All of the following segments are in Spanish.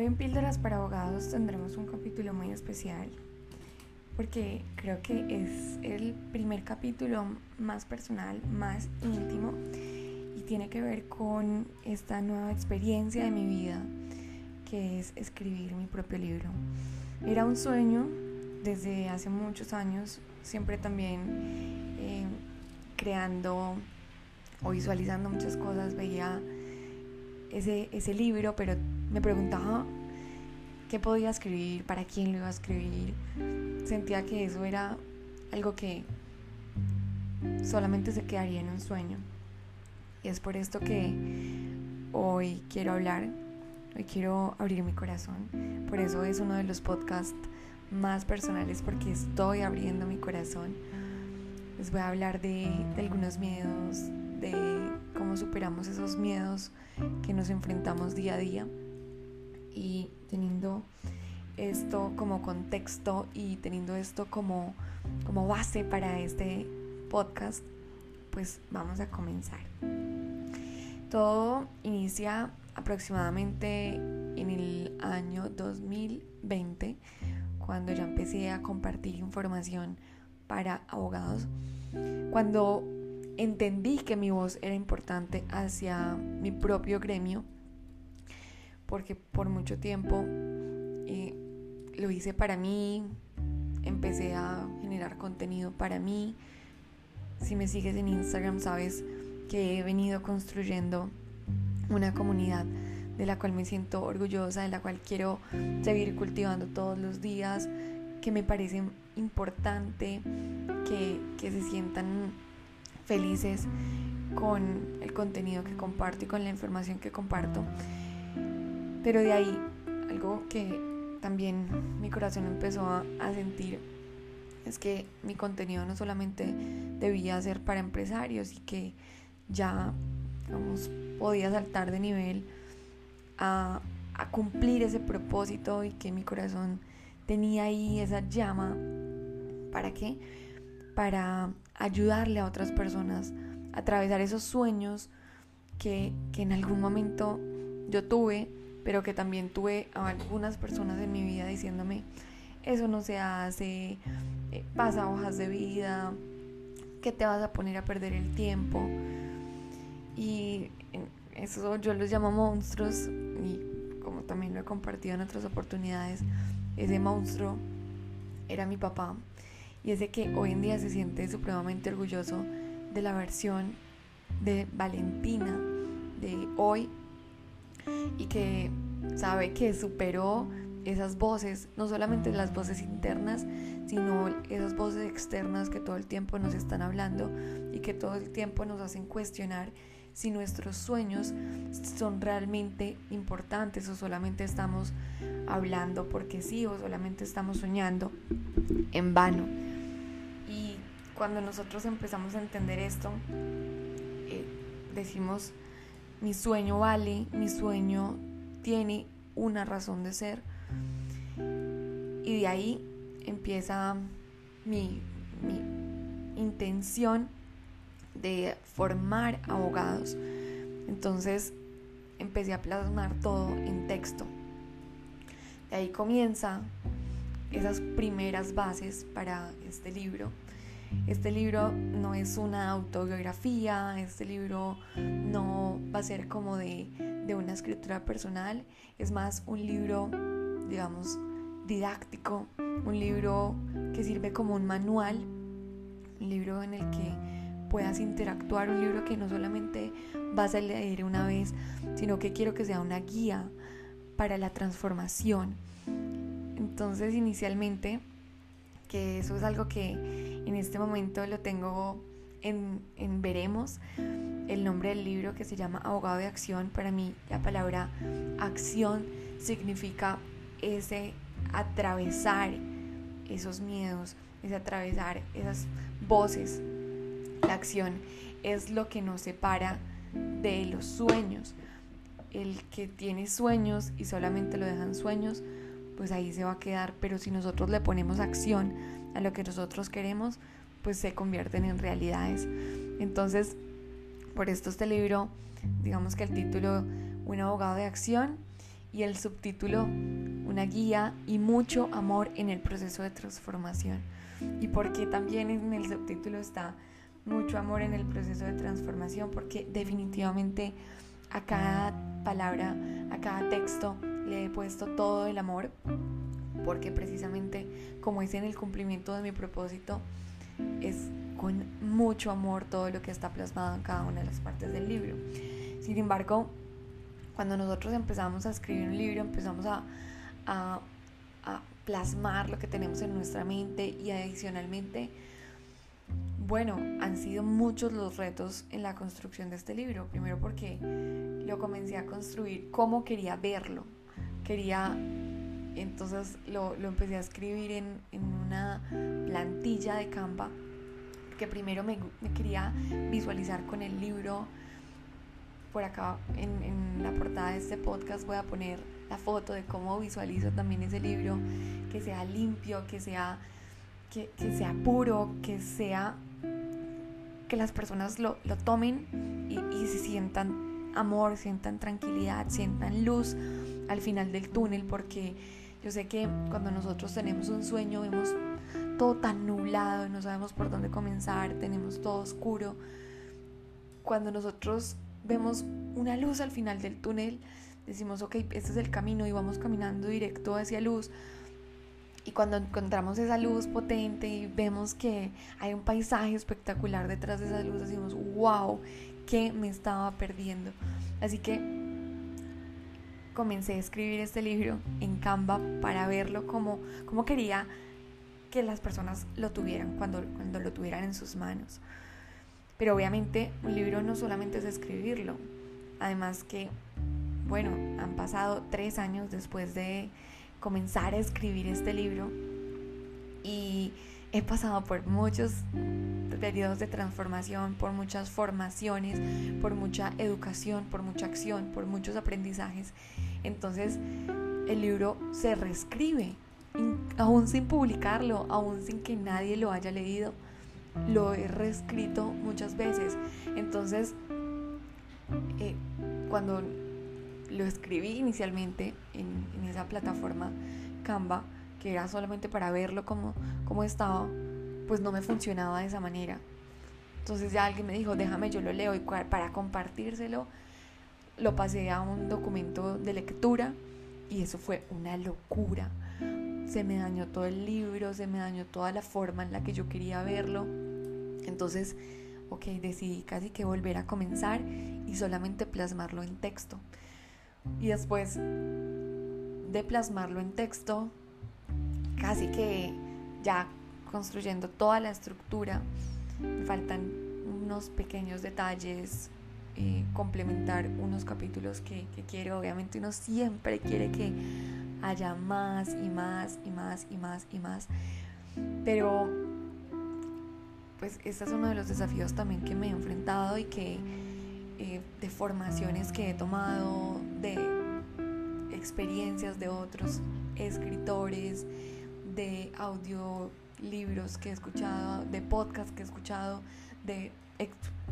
Hoy en Píldoras para Abogados tendremos un capítulo muy especial porque creo que es el primer capítulo más personal, más íntimo y tiene que ver con esta nueva experiencia de mi vida que es escribir mi propio libro. Era un sueño desde hace muchos años, siempre también eh, creando o visualizando muchas cosas, veía ese, ese libro, pero me preguntaba qué podía escribir, para quién lo iba a escribir. Sentía que eso era algo que solamente se quedaría en un sueño. Y es por esto que hoy quiero hablar, hoy quiero abrir mi corazón. Por eso es uno de los podcasts más personales porque estoy abriendo mi corazón. Les voy a hablar de, de algunos miedos, de cómo superamos esos miedos que nos enfrentamos día a día y teniendo esto como contexto y teniendo esto como, como base para este podcast, pues vamos a comenzar. Todo inicia aproximadamente en el año 2020, cuando ya empecé a compartir información para abogados, cuando entendí que mi voz era importante hacia mi propio gremio porque por mucho tiempo eh, lo hice para mí, empecé a generar contenido para mí. Si me sigues en Instagram sabes que he venido construyendo una comunidad de la cual me siento orgullosa, de la cual quiero seguir cultivando todos los días, que me parece importante que, que se sientan felices con el contenido que comparto y con la información que comparto. Pero de ahí, algo que también mi corazón empezó a, sentir es que mi contenido no solamente debía ser para empresarios y que ya podía saltar de nivel a, a, cumplir ese propósito y que mi corazón tenía ahí esa llama. ¿Para qué? Para ayudarle a otras personas a atravesar esos sueños que, que en algún momento yo tuve pero que también tuve a algunas personas en mi vida diciéndome, eso no se hace, eh, pasa hojas de vida, que te vas a poner a perder el tiempo. Y eso yo los llamo monstruos y como también lo he compartido en otras oportunidades, ese monstruo era mi papá y ese que hoy en día se siente supremamente orgulloso de la versión de Valentina de hoy y que sabe que superó esas voces, no solamente las voces internas, sino esas voces externas que todo el tiempo nos están hablando y que todo el tiempo nos hacen cuestionar si nuestros sueños son realmente importantes o solamente estamos hablando porque sí o solamente estamos soñando en vano. Y cuando nosotros empezamos a entender esto, eh, decimos, mi sueño vale, mi sueño tiene una razón de ser. Y de ahí empieza mi, intención de formar abogados. Entonces empecé a plasmar todo en texto. De ahí comienza esas primeras bases para este libro. Este libro no es una autobiografía, este libro no va a ser como de, una escritura personal, es más un libro, digamos, didáctico, un libro que sirve como un manual, un libro en el que puedas interactuar, un libro que no solamente vas a leer una vez, sino que quiero que sea una guía para la transformación. Entonces, inicialmente, que eso es algo que en este momento lo tengo en, Veremos, el nombre del libro que se llama Abogado de Acción. Para mí la palabra acción significa ese atravesar esos miedos, ese atravesar esas voces. La acción es lo que nos separa de los sueños. El que tiene sueños y solamente lo dejan sueños, pues ahí se va a quedar. Pero si nosotros le ponemos acción a lo que nosotros queremos, pues se convierten en realidades. Entonces, por esto este libro, digamos que el título, Un abogado de acción, y el subtítulo una guía y mucho amor en el proceso de transformación. Y porque también en el subtítulo está mucho amor en el proceso de transformación, porque definitivamente a cada palabra, a cada texto le he puesto todo el amor, porque precisamente como es en el cumplimiento de mi propósito, es con mucho amor todo lo que está plasmado en cada una de las partes del libro. Sin embargo, cuando nosotros empezamos a escribir un libro, empezamos a, a, plasmar lo que tenemos en nuestra mente y adicionalmente, bueno, han sido muchos los retos en la construcción de este libro. Primero porque lo comencé a construir como quería verlo. Quería, entonces lo, lo empecé a escribir en, en, una plantilla de Canva, que primero me, me quería visualizar con el libro por acá en, la portada de este podcast. Voy a poner la foto de cómo visualizo también ese libro, que sea limpio, que sea, que, sea puro, que sea que las personas lo, tomen y, y, se sientan amor, sientan tranquilidad, sientan luz al final del túnel, porque yo sé que cuando nosotros tenemos un sueño vemos todo tan nublado y no sabemos por dónde comenzar, tenemos todo oscuro. Cuando nosotros vemos una luz al final del túnel, decimos, ok, este es el camino y vamos caminando directo hacia luz. Y cuando encontramos esa luz potente y vemos que hay un paisaje espectacular detrás de esa luz, decimos, wow, ¿qué me estaba perdiendo? Así que comencé a escribir este libro en Canva para verlo como, como quería que las personas lo tuvieran cuando, cuando lo tuvieran en sus manos. Pero obviamente un libro no solamente es escribirlo, además que, bueno, han pasado tres años después de comenzar a escribir este libro y he pasado por muchos periodos de transformación, por muchas formaciones, por mucha educación, por mucha acción, por muchos aprendizajes. Entonces el libro se reescribe, aún sin publicarlo, aún sin que nadie lo haya leído lo he reescrito muchas veces. Entonces, eh, cuando lo escribí inicialmente en, esa plataforma Canva, que era solamente para verlo como, como estaba, pues no me funcionaba de esa manera. Entonces ya alguien me dijo, déjame, yo lo leo y para compartírselo lo pasé a un documento de lectura y eso fue una locura se me dañó todo el libro, se me dañó toda la forma en la que yo quería verlo. Entonces, ok, decidí casi que volver a comenzar y solamente plasmarlo en texto. Y después de plasmarlo en texto, casi que ya construyendo toda la estructura, me faltan unos pequeños detalles, eh, complementar unos capítulos que, quiero. Obviamente uno siempre quiere que haya más y más y más y más y más. Pero pues este es uno de los desafíos también que me he enfrentado y que eh, de formaciones que he tomado, de experiencias de otros escritores, de audiolibros que he escuchado, de podcasts que he escuchado, de,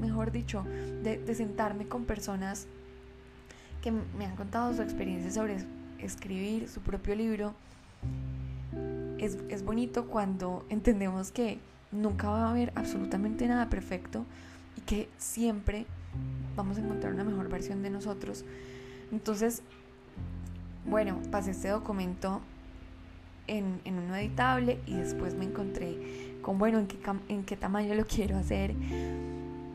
mejor dicho, de, sentarme con personas que me han contado su experiencia sobre escribir su propio libro, es, es bonito cuando entendemos que nunca va a haber absolutamente nada perfecto y que siempre vamos a encontrar una mejor versión de nosotros. Entonces, bueno, pasé este documento en, en editable y después me encontré con, bueno, en qué, en qué tamaño lo quiero hacer,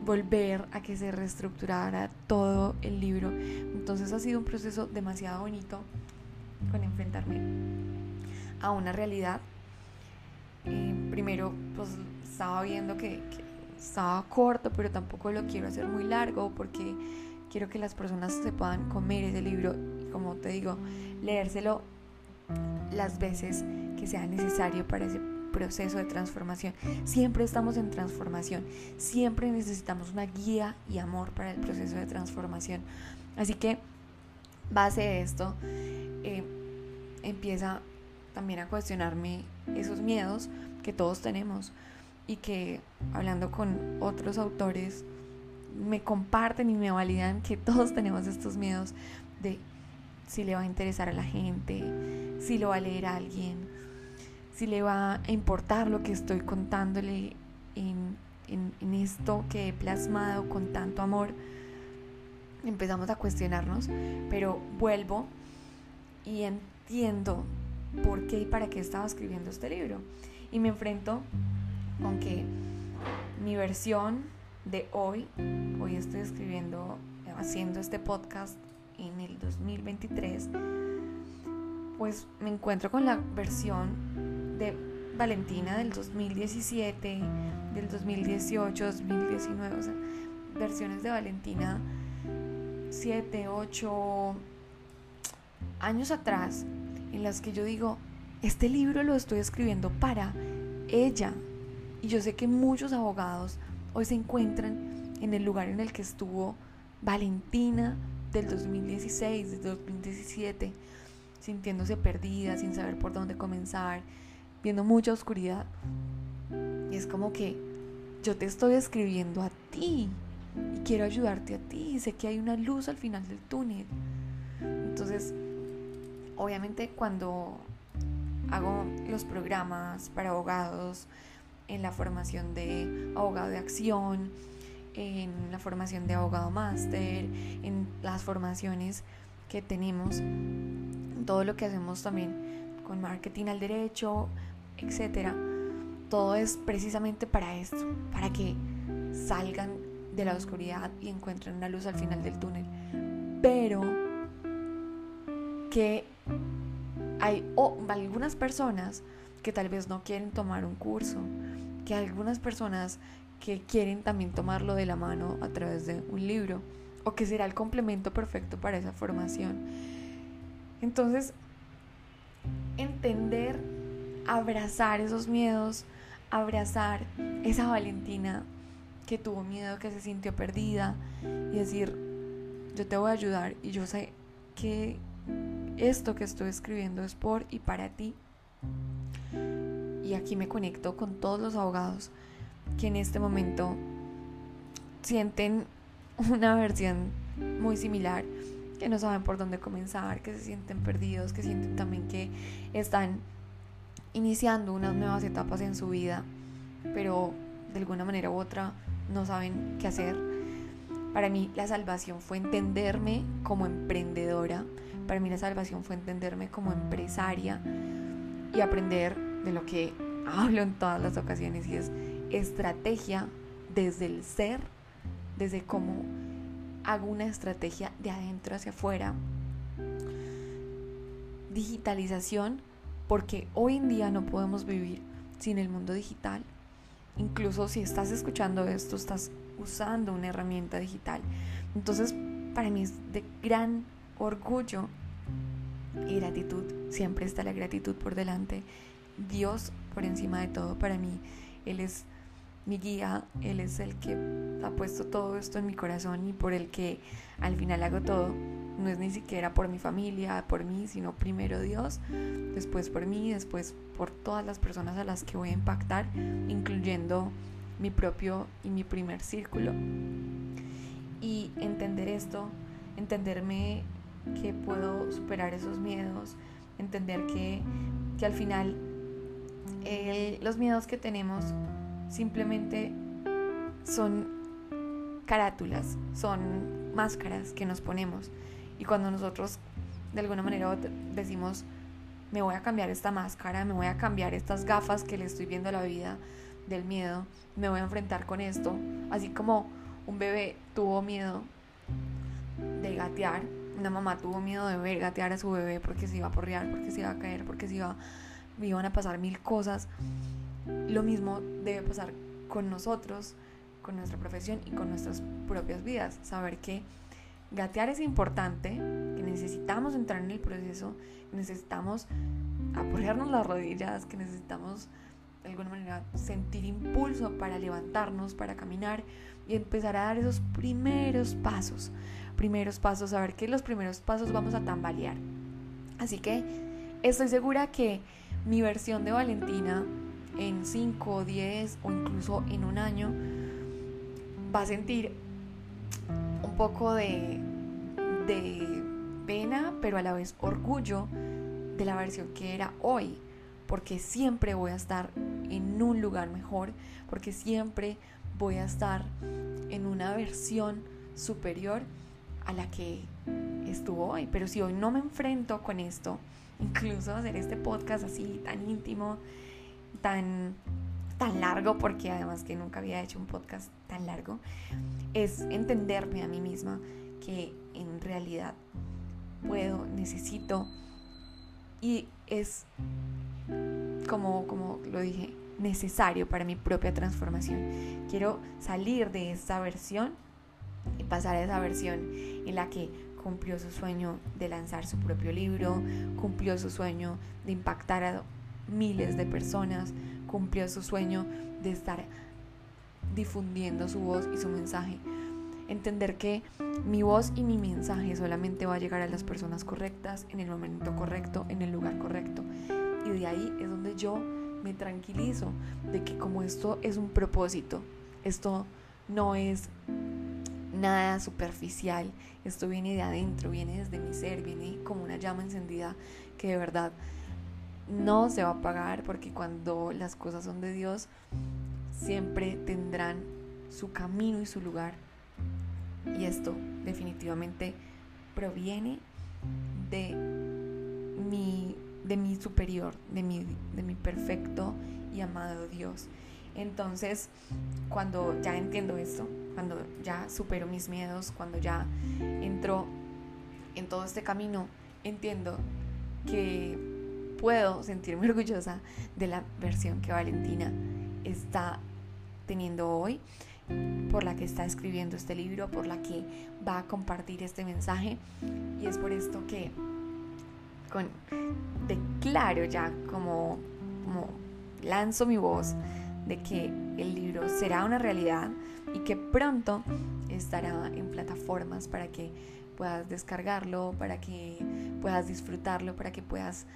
volver a que se reestructurara todo el libro. Entonces ha sido un proceso demasiado bonito con enfrentarme a una realidad. Eh, primero, pues estaba viendo que, estaba corto, pero tampoco lo quiero hacer muy largo porque quiero que las personas se puedan comer ese libro y como te digo, leérselo las veces que sea necesario para ese proceso de transformación. Siempre estamos en transformación, siempre necesitamos una guía y amor para el proceso de transformación. Así que, base de esto, eh, empieza también a cuestionarme esos miedos que todos tenemos y que hablando con otros autores me comparten y me validan que todos tenemos estos miedos de si le va a interesar a la gente, si lo va a leer a alguien, si le va a importar lo que estoy contándole en, en esto que he plasmado con tanto amor. Empezamos a cuestionarnos, pero vuelvo y entiendo por qué y para qué estaba escribiendo este libro. Y me enfrento con que mi versión de hoy, hoy estoy escribiendo, haciendo este podcast en el 2023, pues me encuentro con la versión de Valentina del 2017, del 2018, 2019, o sea, versiones de Valentina 7, 8 años atrás, en las que yo digo, este libro lo estoy escribiendo para ella. Y yo sé que muchos abogados hoy se encuentran en el lugar en el que estuvo Valentina del 2016, del 2017, sintiéndose perdida, sin saber por dónde comenzar, viendo mucha oscuridad. Y es como que yo te estoy escribiendo a ti y quiero ayudarte a ti. Sé que hay una luz al final del túnel. Entonces, obviamente cuando hago los programas para abogados, en la formación de abogado de acción, en la formación de abogado máster, en las formaciones que tenemos, todo lo que hacemos también con marketing al derecho, etcétera. Todo es precisamente para esto, para que salgan de la oscuridad y encuentren una luz al final del túnel. Pero que hay algunas personas que tal vez no quieren tomar un curso, que algunas personas que quieren también tomarlo de la mano a través de un libro o que será el complemento perfecto para esa formación. Entonces, entender, abrazar esos miedos, abrazar esa Valentina que tuvo miedo, que se sintió perdida y decir, yo te voy a ayudar y yo sé que esto que estoy escribiendo es por y para ti. Y aquí me conecto con todos los abogados que en este momento sienten una versión muy similar, que no saben por dónde comenzar, que se sienten perdidos, que sienten también que están iniciando unas nuevas etapas en su vida, pero de alguna manera u otra no saben qué hacer. Para mí la salvación fue entenderme como emprendedora, para mí la salvación fue entenderme como empresaria y aprender de lo que hablo en todas las ocasiones y es estrategia desde el ser, desde cómo hago una estrategia de adentro hacia afuera. Digitalización, porque hoy en día no podemos vivir sin el mundo digital. Incluso si estás escuchando esto, estás usando una herramienta digital. Entonces, para mí es de gran orgullo y gratitud. Siempre está la gratitud por delante. Dios por encima de todo para mí. Él es mi guía, Él es el que ha puesto todo esto en mi corazón y por el que al final hago todo. No es ni siquiera por mi familia, por mí, sino primero Dios, después por mí, después por todas las personas a las que voy a impactar, incluyendo mi propio y mi primer círculo. Y entender esto, entenderme que puedo superar esos miedos, entender que, que al final los miedos que tenemos simplemente son carátulas, son máscaras que nos ponemos. Y cuando nosotros de alguna manera decimos, me voy a cambiar esta máscara, me voy a cambiar estas gafas que le estoy viendo a la vida del miedo, me voy a enfrentar con esto, así como un bebé tuvo miedo de gatear, una mamá tuvo miedo de ver gatear a su bebé porque se iba a porrear, porque se iba a caer, porque se iba, iban a pasar mil cosas. Lo mismo debe pasar con nosotros, con nuestra profesión y con nuestras propias vidas. Saber que gatear es importante, que necesitamos entrar en el proceso, que necesitamos apoyarnos las rodillas, que necesitamos de alguna manera sentir impulso para levantarnos, para caminar y empezar a dar esos primeros pasos primeros pasos, saber que los primeros pasos vamos a tambalear. Así que estoy segura que mi versión de Valentina en 5, 10 o incluso en un año va a sentir un poco de, de pena, pero a la vez orgullo de la versión que era hoy, porque siempre voy a estar en un lugar mejor, porque siempre voy a estar en una versión superior a la que estuvo hoy. Pero si hoy no me enfrento con esto, incluso hacer este podcast así tan íntimo, tan tan largo, porque además que nunca había hecho un podcast tan largo, es entenderme a mí misma que en realidad puedo, necesito y es como, como lo dije, necesario para mi propia transformación. Quiero salir de esa versión y pasar a esa versión en la que cumplió su sueño de lanzar su propio libro, cumplió su sueño de impactar a miles de personas, cumplió su sueño de estar difundiendo su voz y su mensaje. Entender que mi voz y mi mensaje solamente va a llegar a las personas correctas, en el momento correcto, en el lugar correcto. Y de ahí es donde yo me tranquilizo de que como esto es un propósito, esto no es nada superficial, esto viene de adentro, viene desde mi ser, viene como una llama encendida que de verdad no se va a apagar porque cuando las cosas son de Dios, siempre tendrán su camino y su lugar. Y esto definitivamente proviene de mi, de mi superior, de mi, de mi perfecto y amado Dios. Entonces, cuando ya entiendo esto, cuando ya supero mis miedos, cuando ya entro en todo este camino, entiendo que puedo sentirme orgullosa de la versión que Valentina está teniendo hoy, por la que está escribiendo este libro, por la que va a compartir este mensaje. Y es por esto que con, declaro ya como, como lanzo mi voz de que el libro será una realidad y que pronto estará en plataformas para que puedas descargarlo, para que puedas disfrutarlo, para que puedas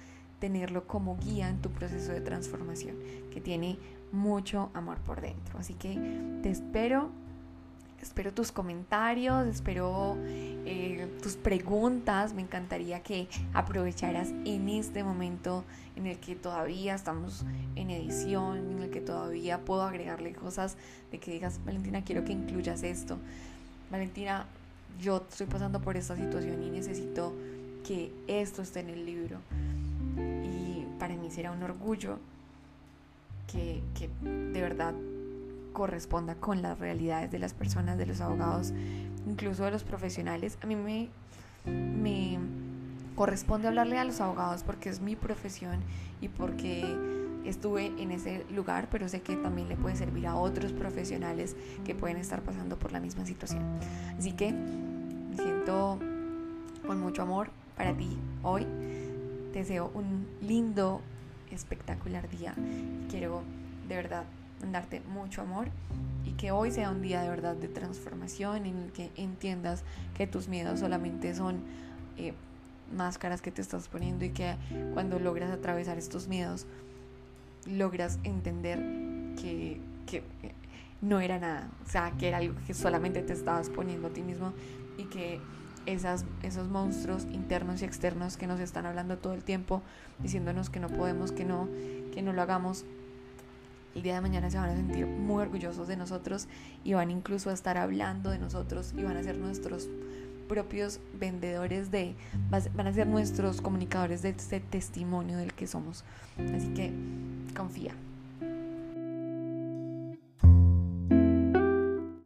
tenerlo como guía en tu proceso de transformación, que tiene mucho amor por dentro. Así que te espero, espero tus comentarios, espero eh, tus preguntas. Me encantaría que aprovecharas en este momento en el que todavía estamos en edición, en el que todavía puedo agregarle cosas de que digas, Valentina, quiero que incluyas esto. Valentina, yo estoy pasando por esta situación y necesito que esto esté en el libro para mí será un orgullo que, de verdad corresponda con las realidades de las personas, de los abogados, incluso de los profesionales. A mí me, me corresponde hablarle a los abogados porque es mi profesión y porque estuve en ese lugar, pero sé que también le puede servir a otros profesionales que pueden estar pasando por la misma situación. Así que me siento con mucho amor para ti hoy deseo un lindo, espectacular día. Quiero de verdad darte mucho amor y que hoy sea un día de verdad de transformación en el que entiendas que tus miedos solamente son eh, máscaras que te estás poniendo y que cuando logras atravesar estos miedos logras entender que, que no era nada, o sea, que era algo que solamente te estabas poniendo a ti mismo y que esas, esos monstruos internos y externos que nos están hablando todo el tiempo, diciéndonos que no podemos, que no, que no lo hagamos, el día de mañana se van a sentir muy orgullosos de nosotros y van incluso a estar hablando de nosotros y van a ser nuestros propios vendedores de, van a ser nuestros comunicadores de este testimonio del que somos. Así que confía.